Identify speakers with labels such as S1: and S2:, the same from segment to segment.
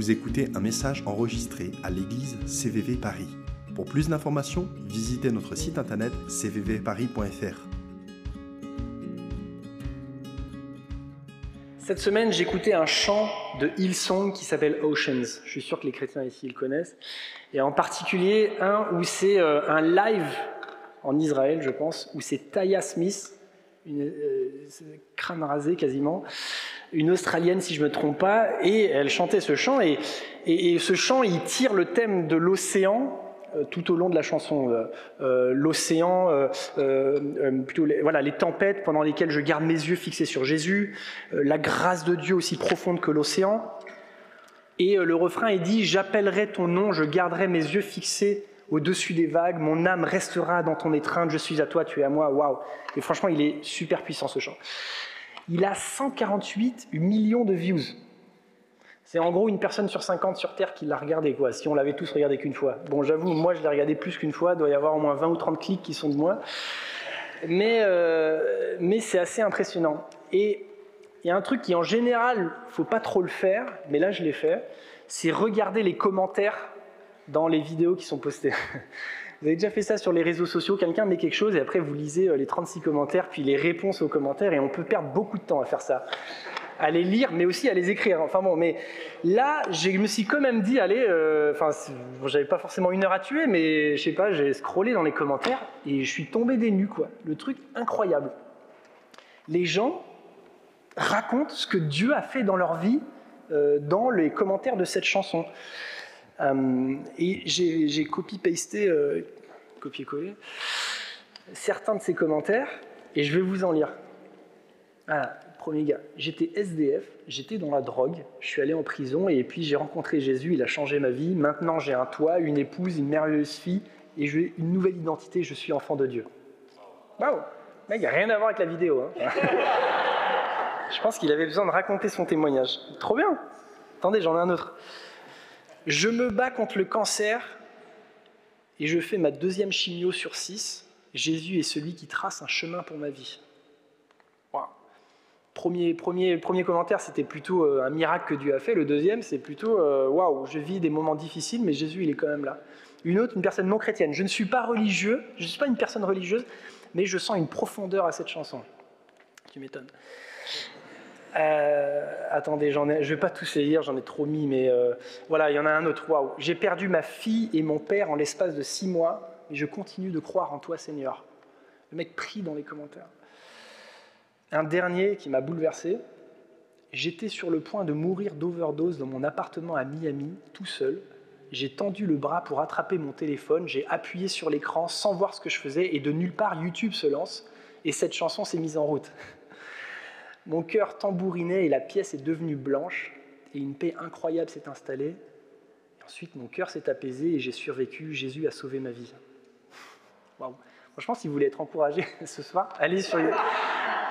S1: Vous écoutez un message enregistré à l'église CVV Paris. Pour plus d'informations, visitez notre site internet cvvparis.fr.
S2: Cette semaine, j'écoutais un chant de Hillsong qui s'appelle Oceans. Je suis sûr que les chrétiens ici le connaissent. Et en particulier un où c'est euh, un live en Israël, je pense, où c'est Taya Smith, une euh, crâne rasé quasiment, une Australienne si je me trompe pas, et elle chantait ce chant, et, ce chant, il tire le thème de l'océan euh, tout au long de la chanson. Euh, euh, L'océan, euh, euh, plutôt les, voilà, les tempêtes pendant lesquelles je garde mes yeux fixés sur Jésus, la grâce de Dieu aussi profonde que l'océan. Et le refrain est dit J'appellerai ton nom, je garderai mes yeux fixés au-dessus des vagues, mon âme restera dans ton étreinte, je suis à toi, tu es à moi. Waouh Et franchement, il est super puissant ce chant. Il a 148 millions de views. C'est en gros une personne sur 50 sur Terre qui l'a regardé, quoi, si on l'avait tous regardé qu'une fois. Bon, j'avoue, moi je l'ai regardé plus qu'une fois, il doit y avoir au moins 20 ou 30 clics qui sont de moi. Mais, euh, mais c'est assez impressionnant. Et il y a un truc qui en général, faut pas trop le faire, mais là je l'ai fait, c'est regarder les commentaires dans les vidéos qui sont postées. Vous avez déjà fait ça sur les réseaux sociaux, quelqu'un met quelque chose et après vous lisez euh, les 36 commentaires, puis les réponses aux commentaires, et on peut perdre beaucoup de temps à faire ça. À les lire, mais aussi à les écrire. Enfin bon, mais là, je me suis quand même dit, allez, euh, enfin, j'avais pas forcément une heure à tuer, mais je sais pas, j'ai scrollé dans les commentaires et je suis tombé des nues, quoi. Le truc incroyable. Les gens racontent ce que Dieu a fait dans leur vie euh, dans les commentaires de cette chanson. Euh, et j'ai copy-pasté, euh, certains de ces commentaires, et je vais vous en lire. Voilà, premier gars. J'étais SDF, j'étais dans la drogue, je suis allé en prison, et puis j'ai rencontré Jésus, il a changé ma vie. Maintenant j'ai un toit, une épouse, une merveilleuse fille, et j'ai une nouvelle identité, je suis enfant de Dieu. Waouh Mec, il n'y a rien à voir avec la vidéo. Hein. je pense qu'il avait besoin de raconter son témoignage. Trop bien Attendez, j'en ai un autre. Je me bats contre le cancer et je fais ma deuxième chimio sur six. Jésus est celui qui trace un chemin pour ma vie. Wow. Premier, premier, premier commentaire, c'était plutôt euh, un miracle que Dieu a fait. Le deuxième, c'est plutôt euh, waouh, je vis des moments difficiles, mais Jésus, il est quand même là. Une autre, une personne non chrétienne. Je ne suis pas religieux, je ne suis pas une personne religieuse, mais je sens une profondeur à cette chanson. Tu m'étonnes. Euh, attendez, j'en ai, je vais pas tous les lire, j'en ai trop mis, mais euh, voilà, il y en a un autre. Waouh, j'ai perdu ma fille et mon père en l'espace de six mois, mais je continue de croire en toi, Seigneur. Le mec prie dans les commentaires. Un dernier qui m'a bouleversé. J'étais sur le point de mourir d'overdose dans mon appartement à Miami, tout seul. J'ai tendu le bras pour attraper mon téléphone, j'ai appuyé sur l'écran sans voir ce que je faisais, et de nulle part, YouTube se lance, et cette chanson s'est mise en route. Mon cœur tambourinait et la pièce est devenue blanche et une paix incroyable s'est installée. Ensuite, mon cœur s'est apaisé et j'ai survécu. Jésus a sauvé ma vie. Waouh. Franchement, si vous voulez être encouragé ce soir, allez sur.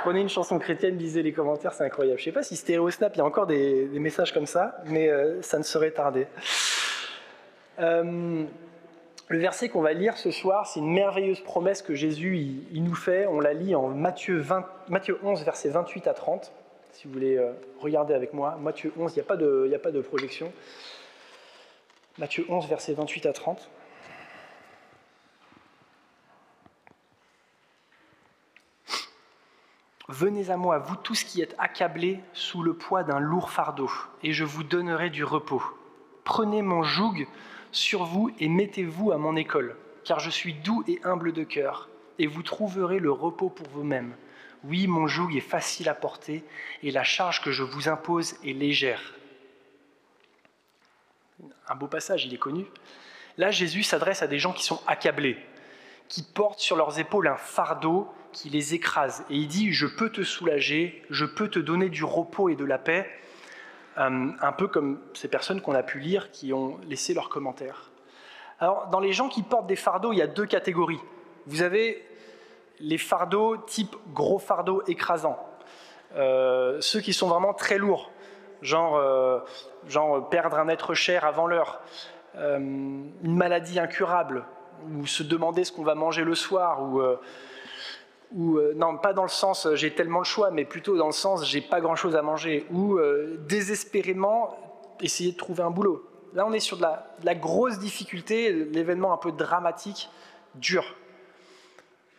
S2: Prenez une chanson chrétienne, lisez les commentaires, c'est incroyable. Je ne sais pas si Stéréo Snap, il y a encore des, messages comme ça, mais euh, ça ne saurait tarder. Euh, le verset qu'on va lire ce soir, c'est une merveilleuse promesse que Jésus il, nous fait. On la lit en Matthieu, 20, Matthieu 11, versets 28 à 30. Si vous voulez euh, regarder avec moi, Matthieu 11, il n'y a, a pas de projection. Matthieu 11, versets 28 à 30. Venez à moi, vous tous qui êtes accablés sous le poids d'un lourd fardeau, et je vous donnerai du repos. Prenez mon joug sur vous et mettez-vous à mon école, car je suis doux et humble de cœur, et vous trouverez le repos pour vous-même. Oui, mon joug est facile à porter, et la charge que je vous impose est légère. Un beau passage, il est connu. Là, Jésus s'adresse à des gens qui sont accablés, qui portent sur leurs épaules un fardeau qui les écrase. Et il dit, je peux te soulager, je peux te donner du repos et de la paix, un peu comme ces personnes qu'on a pu lire qui ont laissé leurs commentaires. Alors, dans les gens qui portent des fardeaux, il y a deux catégories. Vous avez les fardeaux type gros fardeau écrasant, euh, ceux qui sont vraiment très lourds, genre, euh, perdre un être cher avant l'heure, euh, une maladie incurable, ou se demander ce qu'on va manger le soir, ou, euh, ou euh, non, pas dans le sens j'ai tellement le choix, mais plutôt dans le sens j'ai pas grand chose à manger, ou désespérément essayer de trouver un boulot. Là, on est sur de la, grosse difficulté, l'événement un peu dramatique, dur.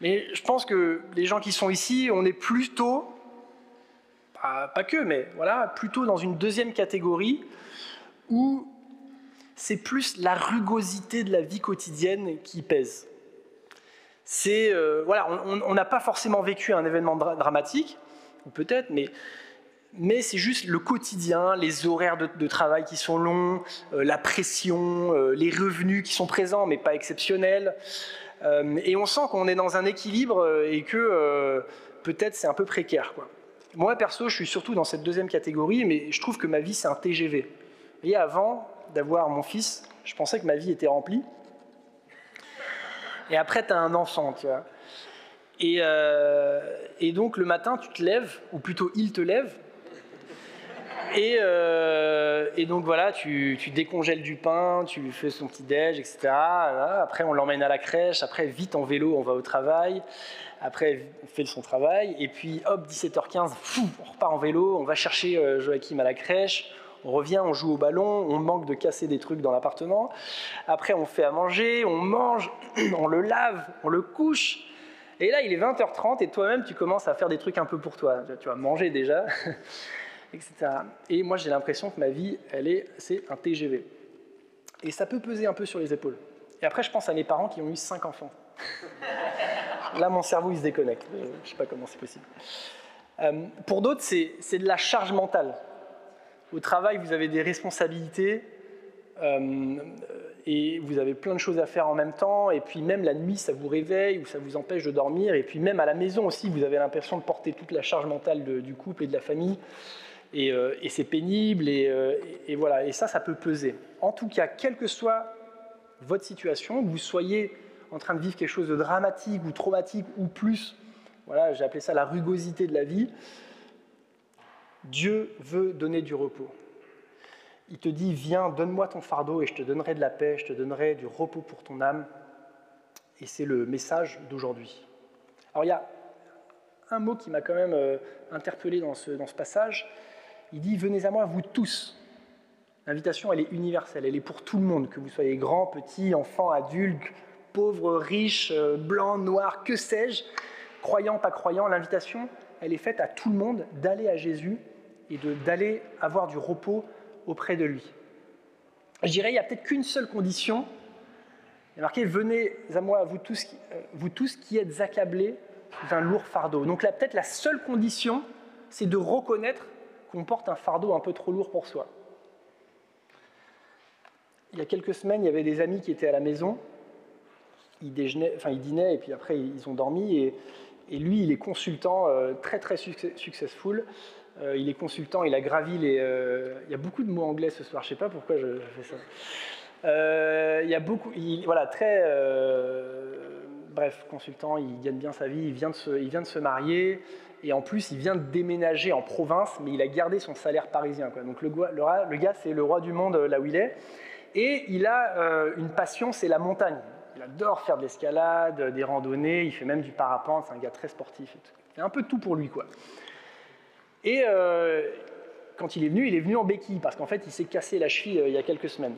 S2: Mais je pense que les gens qui sont ici, on est plutôt, pas, pas que, mais voilà, plutôt dans une deuxième catégorie où c'est plus la rugosité de la vie quotidienne qui pèse. C'est euh, voilà, on n'a pas forcément vécu un événement dramatique, peut-être, mais mais c'est juste le quotidien, les horaires de, travail qui sont longs, euh, la pression, euh, les revenus qui sont présents mais pas exceptionnels. et on sent qu'on est dans un équilibre et que peut-être c'est un peu précaire. Moi perso, je suis surtout dans cette deuxième catégorie, mais je trouve que ma vie c'est un TGV. Et avant, d'avoir mon fils, je pensais que ma vie était remplie. Et après, tu as un enfant, tu vois. Et, euh, et, donc, le matin, tu te lèves, ou plutôt, il te lève. Et, euh, et donc, voilà, tu, tu, décongèles du pain, tu lui fais son petit déj, etc. Après, on l'emmène à la crèche. Après, vite en vélo, on va au travail. Après, on fait son travail. Et puis, hop, 17h15, on repart en vélo. On va chercher euh, Joachim à la crèche on revient, on joue au ballon, on manque de casser des trucs dans l'appartement. Après, on fait à manger, on mange, on le lave, on le couche. Et là, il est 20h30 et toi-même, tu commences à faire des trucs un peu pour toi. Tu vas manger déjà, etc. Et moi, j'ai l'impression que ma vie, elle est, c'est un TGV. Et ça peut peser un peu sur les épaules. Et après, je pense à mes parents qui ont eu 5 enfants. Là, mon cerveau, il se déconnecte. Je ne sais pas comment c'est possible. Euh, pour d'autres, c'est de la charge mentale. Au travail, vous avez des responsabilités euh, et vous avez plein de choses à faire en même temps. Et puis même la nuit, ça vous réveille ou ça vous empêche de dormir. Et puis même à la maison aussi, vous avez l'impression de porter toute la charge mentale du couple et de la famille. Et, euh, c'est pénible. Euh, et, voilà. Et ça, ça peut peser. En tout cas, quelle que soit votre situation, que vous soyez en train de vivre quelque chose de dramatique ou traumatique ou plus, voilà, j'ai appelé ça la rugosité de la vie. Dieu veut donner du repos. Il te dit, viens, donne-moi ton fardeau et je te donnerai de la paix, je te donnerai du repos pour ton âme. Et c'est le message d'aujourd'hui. Alors il y a un mot qui m'a quand même euh, interpellé dans ce, dans ce passage. Il dit, venez à moi, vous tous. L'invitation, elle est universelle, elle est pour tout le monde, que vous soyez grand, petit, enfant, adulte, pauvre, riche, euh, blanc, noir, que sais-je, croyant, pas croyant. L'invitation, elle est faite à tout le monde d'aller à Jésus et d'aller avoir du repos auprès de lui. Je dirais, il n'y a peut-être qu'une seule condition. Il a marqué Venez à moi, vous tous, euh, vous tous qui êtes accablés d'un lourd fardeau. Donc là, peut-être la seule condition, c'est de reconnaître qu'on porte un fardeau un peu trop lourd pour soi. Il y a quelques semaines, il y avait des amis qui étaient à la maison. Ils, déjeunaient, enfin, ils dînaient et puis après, ils ont dormi. Et, et lui, il est consultant euh, très, très successful. Euh, il est consultant, il a gravi les. Euh, il y a beaucoup de mots anglais ce soir, je ne sais pas pourquoi je, fais ça. Euh, il y a beaucoup. voilà, très. bref, consultant, il gagne bien sa vie, il vient, de se, il vient de se marier, et en plus, il vient de déménager en province, mais il a gardé son salaire parisien. Donc le, gars, c'est le roi du monde là où il est. Et il a une passion, c'est la montagne. Il adore faire de l'escalade, des randonnées, il fait même du parapente, c'est un gars très sportif. C'est un peu tout pour lui, quoi. Et euh, quand il est venu, il est venu en béquille, parce qu'en fait, il s'est cassé la cheville euh, il y a quelques semaines.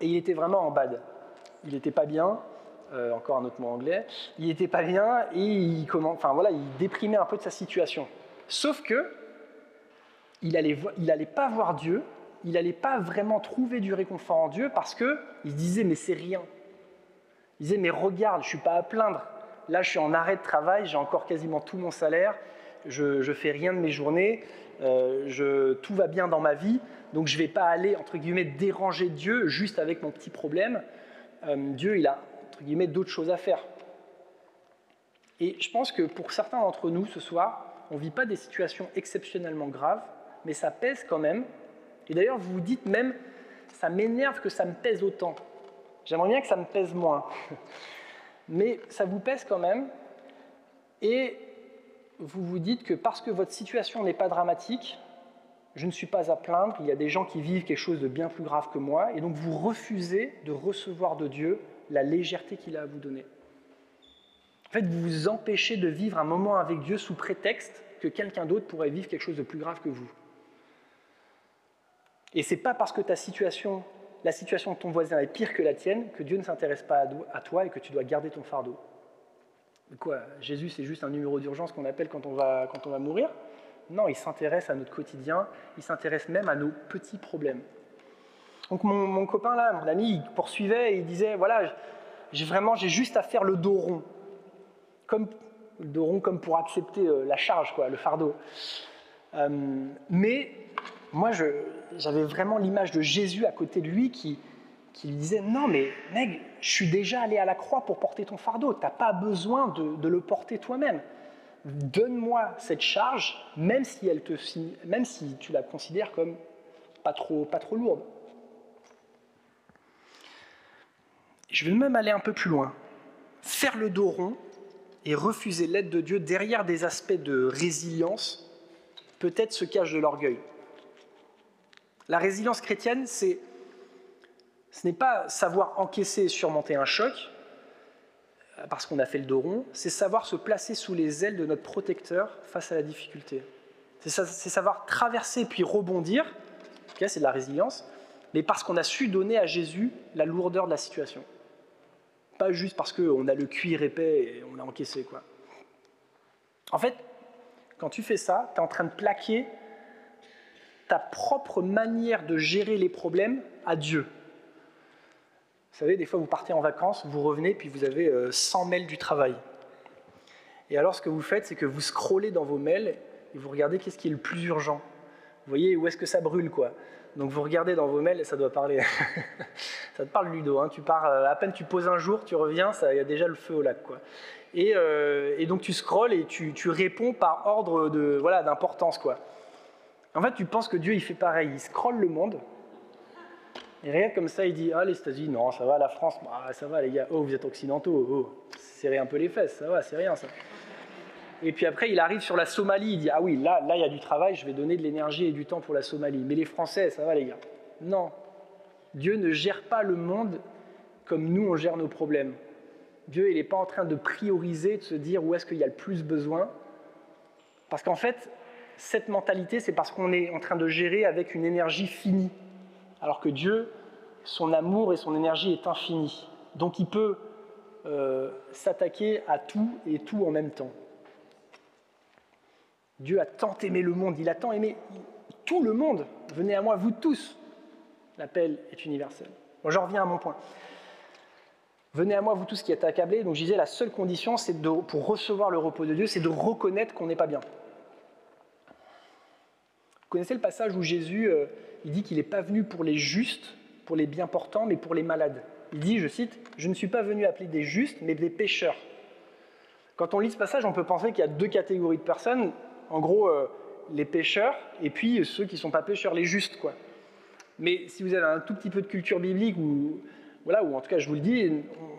S2: Et il était vraiment en bad. Il n'était pas bien, euh, encore un autre mot anglais, il n'était pas bien et il, comment, voilà, il déprimait un peu de sa situation. Sauf que il n'allait il allait pas voir Dieu, il n'allait pas vraiment trouver du réconfort en Dieu parce qu'il se disait mais c'est rien. Il disait mais regarde, je suis pas à plaindre. Là, je suis en arrêt de travail, j'ai encore quasiment tout mon salaire, je, ne fais rien de mes journées, euh, tout va bien dans ma vie, donc je ne vais pas aller, entre guillemets, déranger Dieu juste avec mon petit problème. Euh, Dieu, il a, entre guillemets, d'autres choses à faire. Et je pense que pour certains d'entre nous ce soir, on ne vit pas des situations exceptionnellement graves, mais ça pèse quand même. Et d'ailleurs, vous vous dites même, ça m'énerve que ça me pèse autant. J'aimerais bien que ça me pèse moins. Mais ça vous pèse quand même. Et vous vous dites que parce que votre situation n'est pas dramatique, je ne suis pas à plaindre, il y a des gens qui vivent quelque chose de bien plus grave que moi, et donc vous refusez de recevoir de Dieu la légèreté qu'il a à vous donner. En fait, vous vous empêchez de vivre un moment avec Dieu sous prétexte que quelqu'un d'autre pourrait vivre quelque chose de plus grave que vous. Et c'est pas parce que ta situation, la situation de ton voisin est pire que la tienne que Dieu ne s'intéresse pas à toi et que tu dois garder ton fardeau. Quoi Jésus, c'est juste un numéro d'urgence qu'on appelle quand on, va, quand on va mourir? Non, il s'intéresse à notre quotidien, il s'intéresse même à nos petits problèmes. Donc mon, copain là, mon ami, il poursuivait et il disait, voilà, j'ai vraiment, j'ai juste à faire le dos rond. Comme, le dos rond comme pour accepter euh, la charge, quoi, le fardeau. Euh, mais moi, j'avais vraiment l'image de Jésus à côté de lui qui, qui lui disait Non, mais mec, je suis déjà allé à la croix pour porter ton fardeau, tu n'as pas besoin de, le porter toi-même. Donne-moi cette charge, même si tu la considères comme pas trop, pas trop lourde. Je vais même aller un peu plus loin. Faire le dos rond et refuser l'aide de Dieu derrière des aspects de résilience, peut-être se cache de l'orgueil. La résilience chrétienne, c'est ce n'est pas savoir encaisser et surmonter un choc, euh, parce qu'on a fait le dos rond, c'est savoir se placer sous les ailes de notre protecteur face à la difficulté. C'est savoir traverser puis rebondir, c'est de la résilience, mais parce qu'on a su donner à Jésus la lourdeur de la situation. Pas juste parce qu'on a le cuir épais et on l'a encaissé. Quoi. En fait, quand tu fais ça, tu es en train de plaquer ta propre manière de gérer les problèmes à Dieu. Vous savez, des fois, vous partez en vacances, vous revenez, puis vous avez 100 euh, mails du travail. Et alors, ce que vous faites, c'est que vous scrollez dans vos mails et vous regardez qu'est-ce qui est le plus urgent. Vous voyez où est-ce que ça brûle, quoi. Donc vous regardez dans vos mails et ça doit parler. ça te parle Ludo. Hein. Tu pars, euh, à peine tu poses un jour, tu reviens, il y a déjà le feu au lac, quoi. Et, euh, donc tu scrolles et tu, réponds par ordre de voilà d'importance, quoi. En fait, tu penses que Dieu il fait pareil. Il scrolle le monde il regarde comme ça, il dit Ah, les États-Unis, non, ça va, la France, bah, ça va, les gars, oh, vous êtes occidentaux, oh, serrez un peu les fesses, ça va, c'est rien ça. Et puis après, il arrive sur la Somalie, il dit Ah oui, là, là, il y a du travail, je vais donner de l'énergie et du temps pour la Somalie. Mais les Français, ça va, les gars. Non. Dieu ne gère pas le monde comme nous, on gère nos problèmes. Dieu, il n'est pas en train de prioriser, de se dire où est-ce qu'il y a le plus besoin. Parce qu'en fait, cette mentalité, c'est parce qu'on est en train de gérer avec une énergie finie. Alors que Dieu, son amour et son énergie est infini. Donc il peut euh, s'attaquer à tout et tout en même temps. Dieu a tant aimé le monde, il a tant aimé tout le monde. Venez à moi, vous tous. L'appel est universel. Bon, je reviens à mon point. Venez à moi, vous tous qui êtes accablés. Donc je disais, la seule condition, c'est pour recevoir le repos de Dieu, c'est de reconnaître qu'on n'est pas bien. Vous connaissez le passage où Jésus euh, il dit qu'il n'est pas venu pour les justes, pour les bien portants, mais pour les malades. Il dit, je cite, Je ne suis pas venu appeler des justes, mais des pécheurs. Quand on lit ce passage, on peut penser qu'il y a deux catégories de personnes. En gros, euh, les pécheurs et puis ceux qui ne sont pas pécheurs, les justes. quoi. Mais si vous avez un tout petit peu de culture biblique, ou, voilà, ou en tout cas je vous le dis,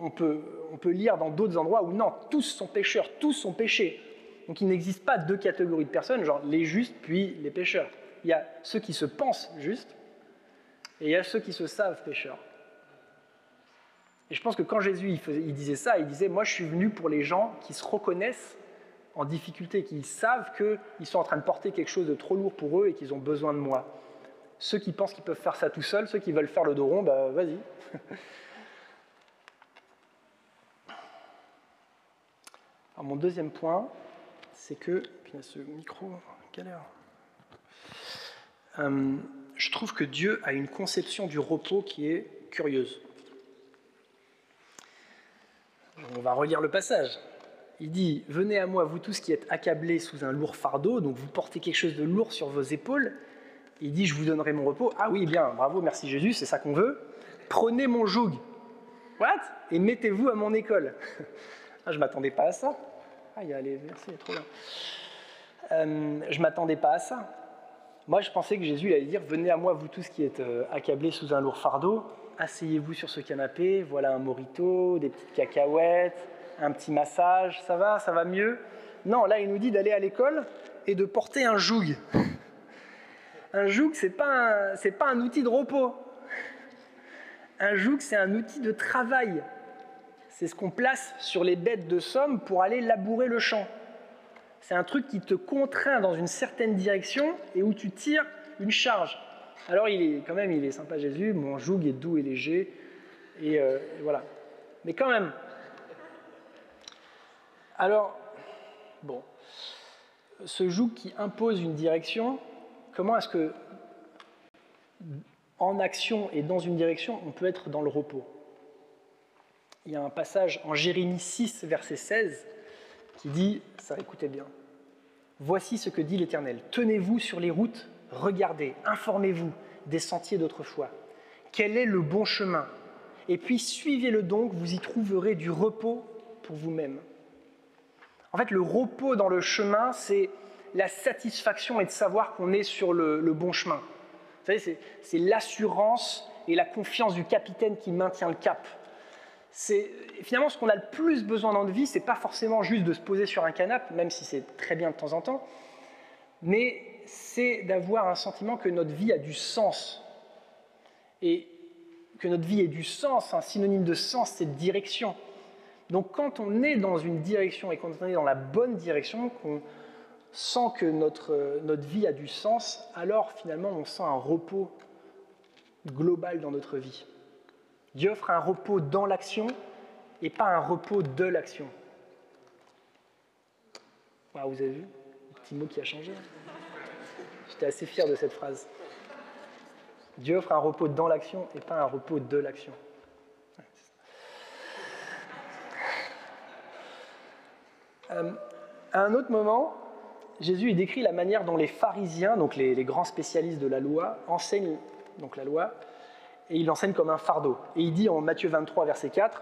S2: on peut, on peut lire dans d'autres endroits où non, tous sont pécheurs, tous sont péchés. Donc il n'existe pas deux catégories de personnes, genre les justes puis les pécheurs il y a ceux qui se pensent justes et il y a ceux qui se savent pécheurs. Et je pense que quand Jésus il, disait ça, il disait, moi je suis venu pour les gens qui se reconnaissent en difficulté, qui savent qu'ils sont en train de porter quelque chose de trop lourd pour eux et qu'ils ont besoin de moi. Ceux qui pensent qu'ils peuvent faire ça tout seuls, ceux qui veulent faire le dos rond, bah vas-y. Alors mon deuxième point, c'est que, puis ce micro, heure euh, je trouve que Dieu a une conception du repos qui est curieuse. On va relire le passage. Il dit Venez à moi, vous tous qui êtes accablés sous un lourd fardeau, donc vous portez quelque chose de lourd sur vos épaules. Il dit Je vous donnerai mon repos. Ah oui, bien, bravo, merci Jésus, c'est ça qu'on veut. Prenez mon joug. What? Et mettez-vous à mon école. ah, je m'attendais pas à ça. Il y a les versets, trop. Euh, je m'attendais pas à ça. Moi, je pensais que Jésus allait dire Venez à moi, vous tous qui êtes euh, accablés sous un lourd fardeau, asseyez-vous sur ce canapé, voilà un morito, des petites cacahuètes, un petit massage, ça va, ça va mieux? Non, là, il nous dit d'aller à l'école et de porter un joug. Un joug, ce n'est pas, pas un outil de repos. Un joug, c'est un outil de travail. C'est ce qu'on place sur les bêtes de somme pour aller labourer le champ c'est un truc qui te contraint dans une certaine direction et où tu tires une charge. Alors il est quand même, il est sympa Jésus, mon joug est doux et léger, et, euh, et voilà. Mais quand même. Alors, bon, ce joug qui impose une direction, comment est-ce que en action et dans une direction, on peut être dans le repos? Il y a un passage en Jérémie 6, verset 16, qui dit, ça écoutez bien, Voici ce que dit l'Éternel, tenez-vous sur les routes, regardez, informez-vous des sentiers d'autrefois. Quel est le bon chemin? Et puis suivez-le donc, vous y trouverez du repos pour vous-même. En fait, le repos dans le chemin, c'est la satisfaction et de savoir qu'on est sur le, le bon chemin. Vous savez, c'est l'assurance et la confiance du capitaine qui maintient le cap. C'est finalement ce qu'on a le plus besoin dans notre vie, c'est pas forcément juste de se poser sur un canapé, même si c'est très bien de temps en temps, mais c'est d'avoir un sentiment que notre vie a du sens. Et que notre vie ait du sens, un synonyme de sens, c'est direction. Donc quand on est dans une direction et quand on est dans la bonne direction, qu'on sent que notre, notre vie a du sens, alors finalement on sent un repos global dans notre vie. Dieu offre un repos dans l'action et pas un repos de l'action. vous avez vu Le petit mot qui a changé. J'étais assez fier de cette phrase. Dieu offre un repos dans l'action et pas un repos de l'action. Euh, à un autre moment, Jésus décrit la manière dont les pharisiens, donc les, grands spécialistes de la loi, enseignent donc la loi, et il l'enseigne comme un fardeau. Et il dit en Matthieu 23, verset 4,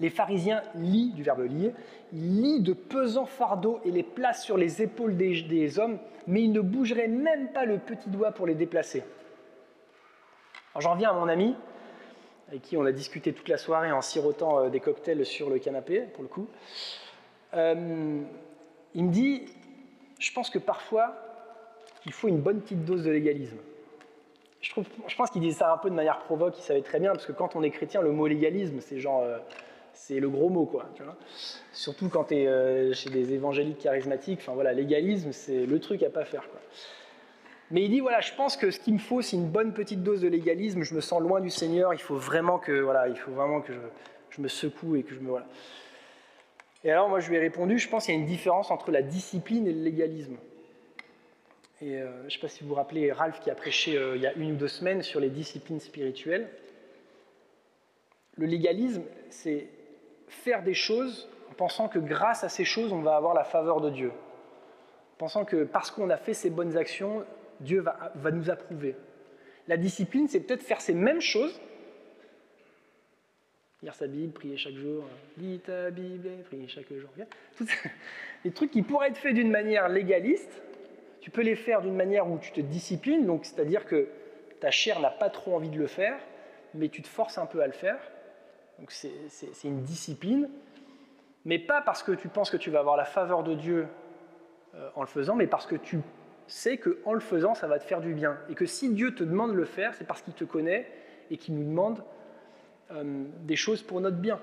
S2: les pharisiens lient, du verbe lier, ils lient de pesants fardeaux et les placent sur les épaules des, hommes, mais ils ne bougeraient même pas le petit doigt pour les déplacer. J'en viens à mon ami, avec qui on a discuté toute la soirée en sirotant euh, des cocktails sur le canapé, pour le coup. Euh, il me dit, je pense que parfois, il faut une bonne petite dose de légalisme. Je, pense qu'il disait ça un peu de manière provoque, il savait très bien, parce que quand on est chrétien, le mot légalisme, c'est genre, euh, c'est le gros mot, quoi. Surtout quand tu es euh, chez des évangéliques charismatiques, enfin voilà, légalisme, c'est le truc à pas faire. Mais il dit, voilà, je pense que ce qu'il me faut, c'est une bonne petite dose de légalisme, je me sens loin du Seigneur, il faut vraiment que, voilà, il faut vraiment que je, je me secoue et que je me... Voilà. Et alors moi je lui ai répondu, je pense qu'il y a une différence entre la discipline et le légalisme. Et euh, je ne sais pas si vous vous rappelez Ralph qui a prêché euh, il y a une ou deux semaines sur les disciplines spirituelles. Le légalisme, c'est faire des choses en pensant que grâce à ces choses, on va avoir la faveur de Dieu. En pensant que parce qu'on a fait ces bonnes actions, Dieu va, nous approuver. La discipline, c'est peut-être faire ces mêmes choses, lire sa Bible, prier chaque jour, lis ta Bible prier chaque jour. Les trucs qui pourraient être faits d'une manière légaliste, tu peux les faire d'une manière où tu te disciplines, donc c'est-à-dire que ta chair n'a pas trop envie de le faire, mais tu te forces un peu à le faire. Donc c'est une discipline, mais pas parce que tu penses que tu vas avoir la faveur de Dieu euh, en le faisant, mais parce que tu sais qu'en le faisant, ça va te faire du bien. Et que si Dieu te demande de le faire, c'est parce qu'il te connaît et qu'il nous demande euh, des choses pour notre bien.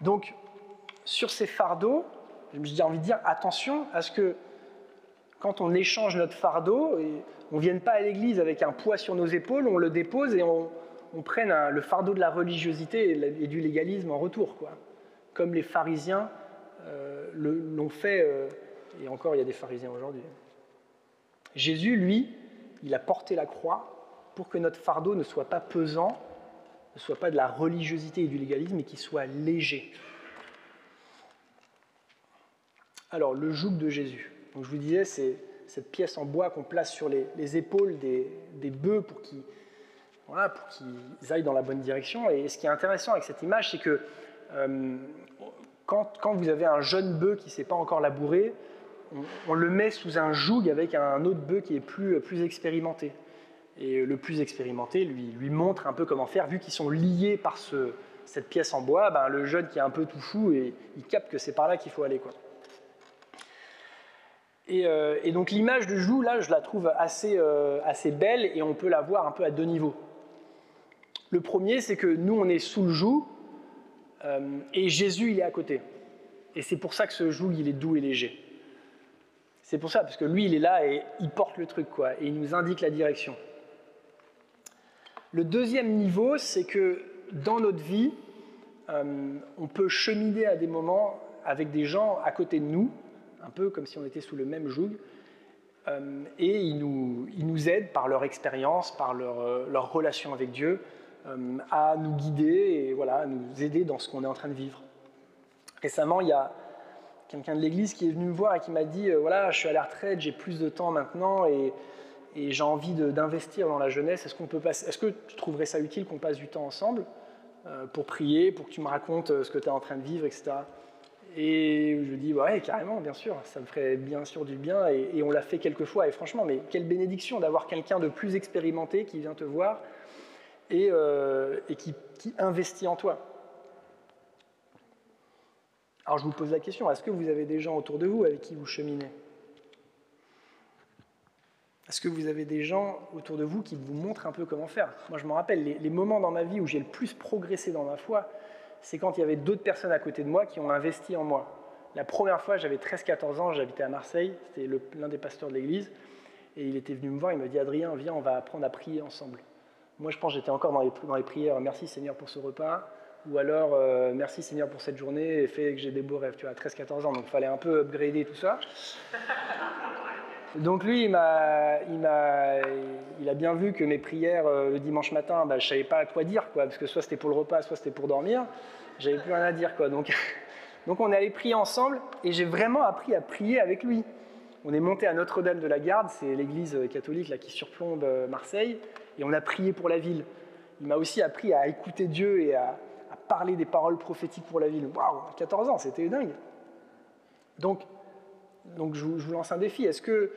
S2: Donc, sur ces fardeaux, j'ai envie de dire attention à ce que quand on échange notre fardeau, on ne vienne pas à l'église avec un poids sur nos épaules, on le dépose et on, prenne le fardeau de la religiosité et, du légalisme en retour, quoi. comme les pharisiens euh, l'ont fait, euh, et encore il y a des pharisiens aujourd'hui. Jésus, lui, il a porté la croix pour que notre fardeau ne soit pas pesant, ne soit pas de la religiosité et du légalisme, mais qu'il soit léger. Alors, le joug de Jésus. Donc, je vous disais, c'est cette pièce en bois qu'on place sur les, épaules des, bœufs pour qu'ils aillent dans la bonne direction. Et ce qui est intéressant avec cette image, c'est que euh, quand, vous avez un jeune bœuf qui ne sait pas encore labourer, on, le met sous un joug avec un autre bœuf qui est plus, expérimenté. Et le plus expérimenté lui, montre un peu comment faire, vu qu'ils sont liés par ce, cette pièce en bois, ben, le jeune qui est un peu tout fou, et, il capte que c'est par là qu'il faut aller. Quoi. Euh, et, donc l'image de joug, là, je la trouve assez, euh, assez belle et on peut la voir un peu à deux niveaux. Le premier, c'est que nous, on est sous le joug euh, et Jésus, il est à côté. Et c'est pour ça que ce joug, il est doux et léger. C'est pour ça, parce que lui, il est là et il porte le truc, quoi, et il nous indique la direction. Le deuxième niveau, c'est que dans notre vie, on peut cheminer à des moments avec des gens à côté de nous, un peu comme si on était sous le même joug, euh, et ils nous, ils nous, aident par leur expérience, par leur, euh, leur, relation avec Dieu, à nous guider et voilà, à nous aider dans ce qu'on est en train de vivre. Récemment, il y a quelqu'un de l'église qui est venu me voir et qui m'a dit voilà, je suis à la retraite, j'ai plus de temps maintenant et j'ai envie d'investir dans la jeunesse. Est-ce est-ce que tu trouverais ça utile qu'on passe du temps ensemble euh, pour prier, pour que tu me racontes euh, ce que tu es en train de vivre, etc. Et je dis, ouais, carrément, bien sûr, ça me ferait bien sûr du bien, et, on l'a fait quelques fois, et franchement, mais quelle bénédiction d'avoir quelqu'un de plus expérimenté qui vient te voir et, euh, qui investit en toi. Alors je vous pose la question, est-ce que vous avez des gens autour de vous avec qui vous cheminez? Est-ce que vous avez des gens autour de vous qui vous montrent un peu comment faire? Moi, je me rappelle, les, moments dans ma vie où j'ai le plus progressé dans ma foi, c'est quand il y avait d'autres personnes à côté de moi qui ont investi en moi. La première fois, j'avais 13-14 ans, j'habitais à Marseille, c'était l'un des pasteurs de l'église, et il était venu me voir, il me dit Adrien, viens, on va apprendre à prier ensemble. Moi, je pense j'étais encore dans les, prières Merci Seigneur pour ce repas, ou alors euh, Merci Seigneur pour cette journée, et fait que j'ai des beaux rêves. Tu vois, à 13-14 ans, donc il fallait un peu upgrader tout ça. Donc lui, il, a, il, a, bien vu que mes prières euh, le dimanche matin, bah, je ne savais pas quoi dire, quoi, parce que soit c'était pour le repas, soit c'était pour dormir. J'avais plus rien à dire. Quoi. Donc, donc on est allé prier ensemble et j'ai vraiment appris à prier avec lui. On est monté à Notre-Dame de la Garde, c'est l'église euh, catholique là, qui surplombe euh, Marseille, et on a prié pour la ville. Il m'a aussi appris à écouter Dieu et à, à parler des paroles prophétiques pour la ville. Waouh, 14 ans, c'était dingue. Donc donc je vous, lance un défi. Est-ce que,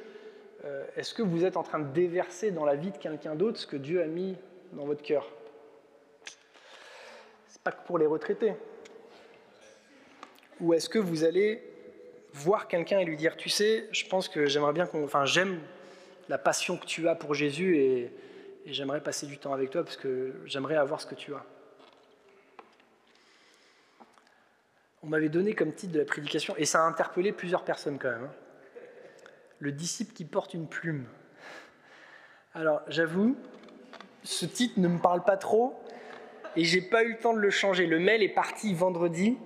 S2: euh, est-ce que vous êtes en train de déverser dans la vie de quelqu'un d'autre ce que Dieu a mis dans votre cœur? C'est pas que pour les retraités. Ou est-ce que vous allez voir quelqu'un et lui dire, tu sais, je pense que j'aimerais bien qu'on... Enfin, j'aime la passion que tu as pour Jésus et j'aimerais passer du temps avec toi parce que j'aimerais avoir ce que tu as. On m'avait donné comme titre de la prédication, et ça a interpellé plusieurs personnes quand même. Hein. Le disciple qui porte une plume. Alors, j'avoue, ce titre ne me parle pas trop, et j'ai pas eu le temps de le changer. Le mail est parti vendredi,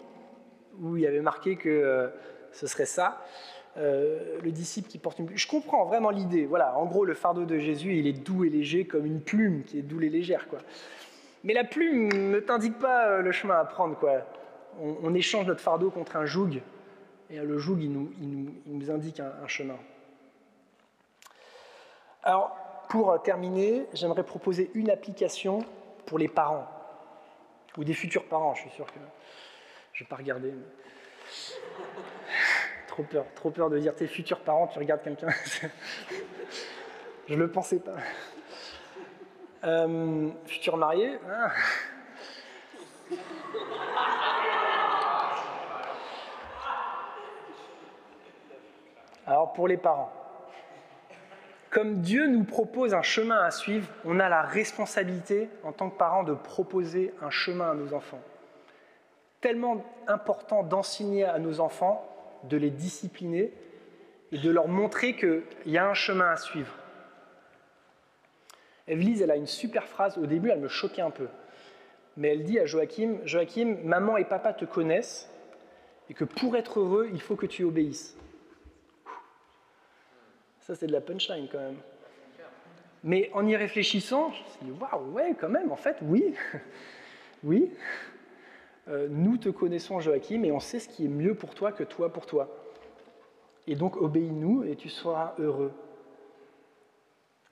S2: où il y avait marqué que euh, ce serait ça. Euh, le disciple qui porte une plume. Je comprends vraiment l'idée. Voilà, en gros, le fardeau de Jésus, il est doux et léger comme une plume qui est doux et légère, quoi. Mais la plume ne t'indique pas euh, le chemin à prendre, quoi on, échange notre fardeau contre un joug, et le joug, il nous, indique un, chemin. Alors, pour terminer, j'aimerais proposer une application pour les parents, ou des futurs parents, je suis sûr que je ne vais pas regarder. trop peur, trop peur de dire tes futurs parents, tu regardes quelqu'un. je ne le pensais pas. Euh, futur marié, hein Alors pour les parents, comme Dieu nous propose un chemin à suivre, on a la responsabilité en tant que parents de proposer un chemin à nos enfants. Tellement important d'enseigner à nos enfants, de les discipliner et de leur montrer qu'il y a un chemin à suivre. Evelise, elle a une super phrase, au début elle me choquait un peu, mais elle dit à Joachim, Joachim, maman et papa te connaissent et que pour être heureux, il faut que tu obéisses. Ça, c'est de la punchline quand même. Mais en y réfléchissant, je me suis dit, waouh, ouais, quand même, en fait, oui. oui. Euh, nous te connaissons, Joachim, et on sait ce qui est mieux pour toi que toi pour toi. Et donc, obéis-nous et tu seras heureux.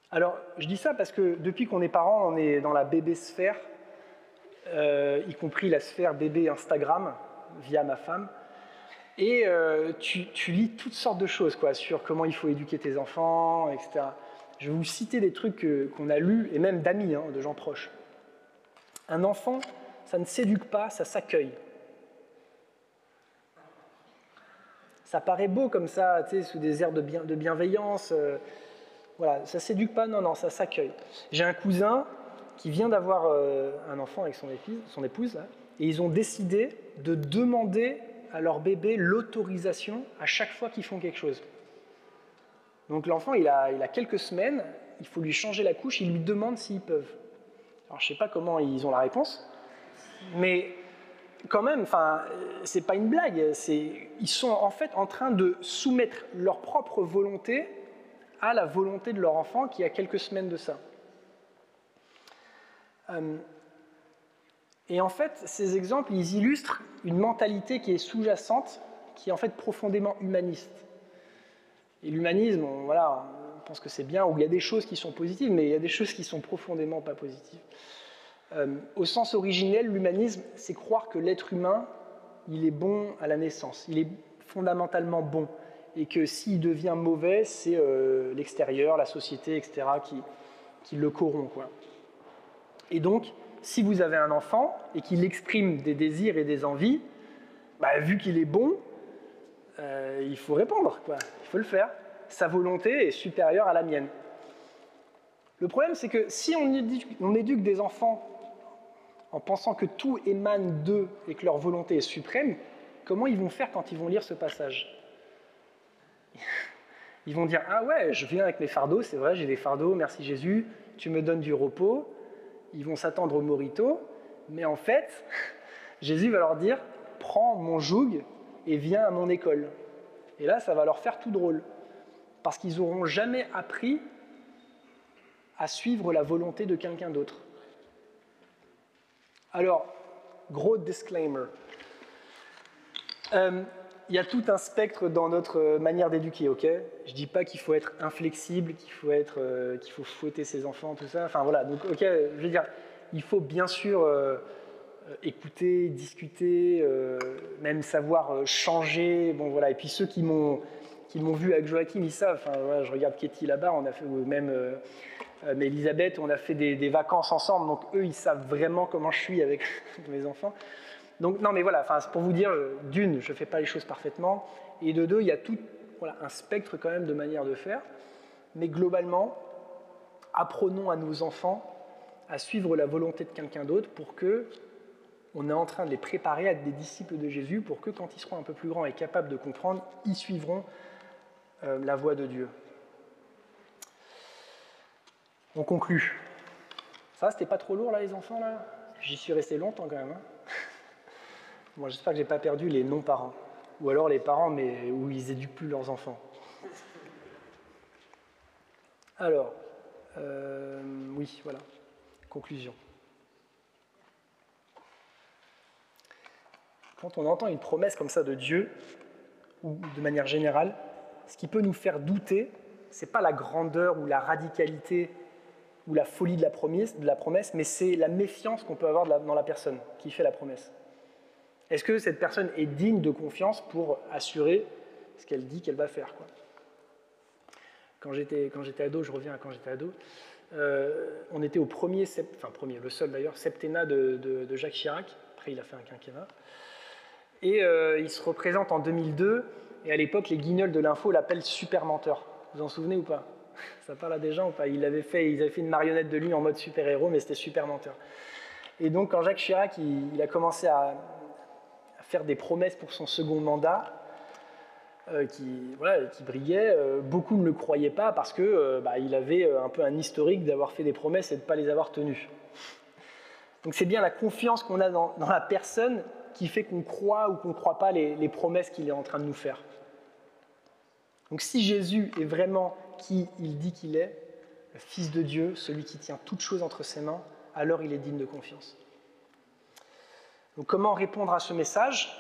S2: Alors, je dis ça parce que depuis qu'on est parents, on est dans la bébé sphère, euh, y compris la sphère bébé Instagram, via ma femme. Et euh, tu, lis toutes sortes de choses quoi, sur comment il faut éduquer tes enfants, etc. Je vais vous citer des trucs qu'on a lus, et même d'amis, hein, de gens proches. Un enfant, ça ne s'éduque pas, ça s'accueille. Ça paraît beau comme ça, sous des airs de, bienveillance. Euh, voilà, ça s'éduque pas, non, non, ça s'accueille. J'ai un cousin qui vient d'avoir euh, un enfant avec son épouse, et ils ont décidé de demander à leur bébé l'autorisation à chaque fois qu'ils font quelque chose. Donc l'enfant, il a, quelques semaines, il faut lui changer la couche, il lui demande s'ils peuvent. Alors je ne sais pas comment ils ont la réponse, mais quand même, enfin, c'est pas une blague. Ils sont en fait en train de soumettre leur propre volonté à la volonté de leur enfant qui a quelques semaines de ça. Euh, et en fait, ces exemples, ils illustrent une mentalité qui est sous-jacente, qui est en fait profondément humaniste. Et l'humanisme, voilà, on pense que c'est bien, où il y a des choses qui sont positives, mais il y a des choses qui sont profondément pas positives. Euh, au sens originel, l'humanisme, c'est croire que l'être humain, il est bon à la naissance, il est fondamentalement bon, et que s'il devient mauvais, c'est euh, l'extérieur, la société, etc., qui, qui le corrompt. Et donc, si vous avez un enfant et qu'il exprime des désirs et des envies, bah, vu qu'il est bon, euh, il faut répondre, il faut le faire. Sa volonté est supérieure à la mienne. Le problème, c'est que si on éduque, des enfants en pensant que tout émane d'eux et que leur volonté est suprême, comment ils vont faire quand ils vont lire ce passage? Ils vont dire Ah ouais, je viens avec mes fardeaux, c'est vrai, j'ai des fardeaux, merci Jésus, tu me donnes du repos. Ils vont s'attendre au morito, mais en fait, Jésus va leur dire Prends mon joug et viens à mon école. Et là, ça va leur faire tout drôle, parce qu'ils n'auront jamais appris à suivre la volonté de quelqu'un d'autre. Alors, gros disclaimer. Euh, y a tout un spectre dans notre manière d'éduquer, ok? Je dis pas qu'il faut être inflexible, qu'il faut être, euh, qu'il faut fouetter ses enfants, tout ça. Enfin voilà. Donc ok, je veux dire, il faut bien sûr euh, écouter, discuter, même savoir changer. Bon voilà. Et puis ceux qui m'ont qui m'ont vu avec Joachim, ils savent. Enfin, je regarde Katie là-bas, on a fait même euh, mais Elisabeth, on a fait des, vacances ensemble, donc eux, ils savent vraiment comment je suis avec mes enfants. Donc, non, mais voilà, pour vous dire, d'une, je ne fais pas les choses parfaitement, et de deux, il y a tout voilà, un spectre quand même de manières de faire, mais globalement, apprenons à nos enfants à suivre la volonté de quelqu'un d'autre pour que on est en train de les préparer à être des disciples de Jésus pour que quand ils seront un peu plus grands et capables de comprendre, ils suivront euh, la voie de Dieu. On conclut. Ça, c'était pas trop lourd là, les enfants là? J'y suis resté longtemps quand même. Hein Moi, j'espère que j'ai pas perdu les non-parents. Ou alors les parents, mais où ils éduquent plus leurs enfants. Alors, euh, oui, voilà. Conclusion. Quand on entend une promesse comme ça de Dieu, ou de manière générale, ce qui peut nous faire douter, c'est pas la grandeur ou la radicalité ou la folie de la promesse mais c'est la méfiance qu'on peut avoir dans la personne qui fait la promesse. Est-ce que cette personne est digne de confiance pour assurer ce qu'elle dit qu'elle va faire Quand j'étais ado, je reviens à quand j'étais ado, euh, on était au premier, enfin premier, le seul d'ailleurs, septennat de, Jacques Chirac. Après, il a fait un quinquennat. Et euh, il se représente en 2002. Et à l'époque, les guignols de l'info l'appellent super menteur. Vous en souvenez ou pas? Ça parle à des gens ou pas? Il fait, Ils avaient fait une marionnette de lui en mode super-héros, mais c'était super menteur. Et donc, quand Jacques Chirac il, a commencé à, faire des promesses pour son second mandat, euh, qui, voilà, qui brillait, euh, beaucoup ne le croyaient pas parce que euh, bah, il avait un peu un historique d'avoir fait des promesses et de ne pas les avoir tenues. Donc c'est bien la confiance qu'on a dans, la personne qui fait qu'on croit ou qu'on ne croit pas les promesses qu'il est en train de nous faire. Donc si Jésus est vraiment qui il dit qu'il est, le Fils de Dieu, celui qui tient toutes choses entre ses mains, alors il est digne de confiance. Donc comment répondre à ce message?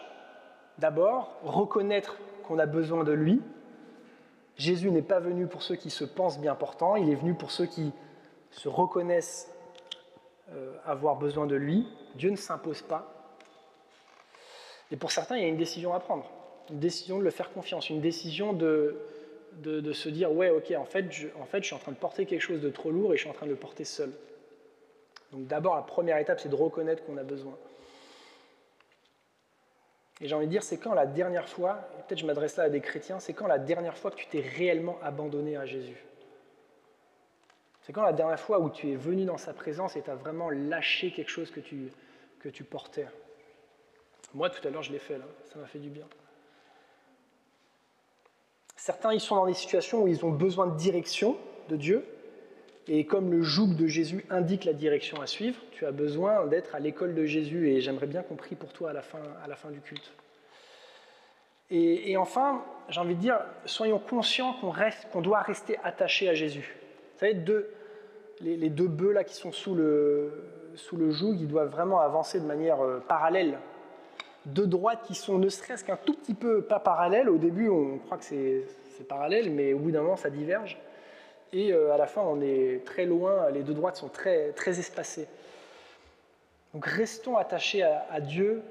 S2: D'abord, reconnaître qu'on a besoin de lui. Jésus n'est pas venu pour ceux qui se pensent bien portants, il est venu pour ceux qui se reconnaissent euh, avoir besoin de lui. Dieu ne s'impose pas. Et pour certains, il y a une décision à prendre, une décision de le faire confiance, une décision de, de, se dire ouais ok en fait, en fait je suis en train de porter quelque chose de trop lourd et je suis en train de le porter seul. Donc d'abord la première étape c'est de reconnaître qu'on a besoin. Et j'ai envie de dire c'est quand la dernière fois, peut-être je m'adresse là à des chrétiens, c'est quand la dernière fois que tu t'es réellement abandonné à Jésus? C'est quand la dernière fois où tu es venu dans sa présence et tu as vraiment lâché quelque chose que tu, que tu portais? Moi tout à l'heure je l'ai fait là, ça m'a fait du bien. Certains, ils sont dans des situations où ils ont besoin de direction de Dieu. Et comme le joug de Jésus indique la direction à suivre, tu as besoin d'être à l'école de Jésus. Et j'aimerais bien qu'on prie pour toi à la fin, à la fin du culte. Et, enfin, j'ai envie de dire, soyons conscients qu'on qu'on doit rester attaché à Jésus. Vous savez, deux, les, les, deux bœufs là qui sont sous le, sous le joug, ils doivent vraiment avancer de manière euh, parallèle. Deux droites qui sont ne serait-ce qu'un tout petit peu pas parallèles. Au début, on croit que c'est parallèle, mais au bout d'un moment, ça diverge. Et euh, à la fin, on est très loin, les deux droites sont très, très espacées. Donc restons attachés à, Dieu,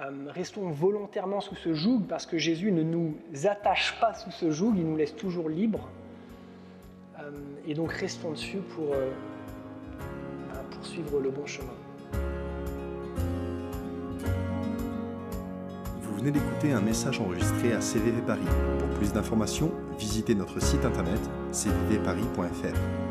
S2: euh, restons volontairement sous ce joug, parce que Jésus ne nous attache pas sous ce joug, il nous laisse toujours libres. et donc restons dessus pour suivre le bon chemin.
S1: Vous venez d'écouter un message enregistré à CVV Paris. Pour plus d'informations, visitez notre site internet cvvparis.fr.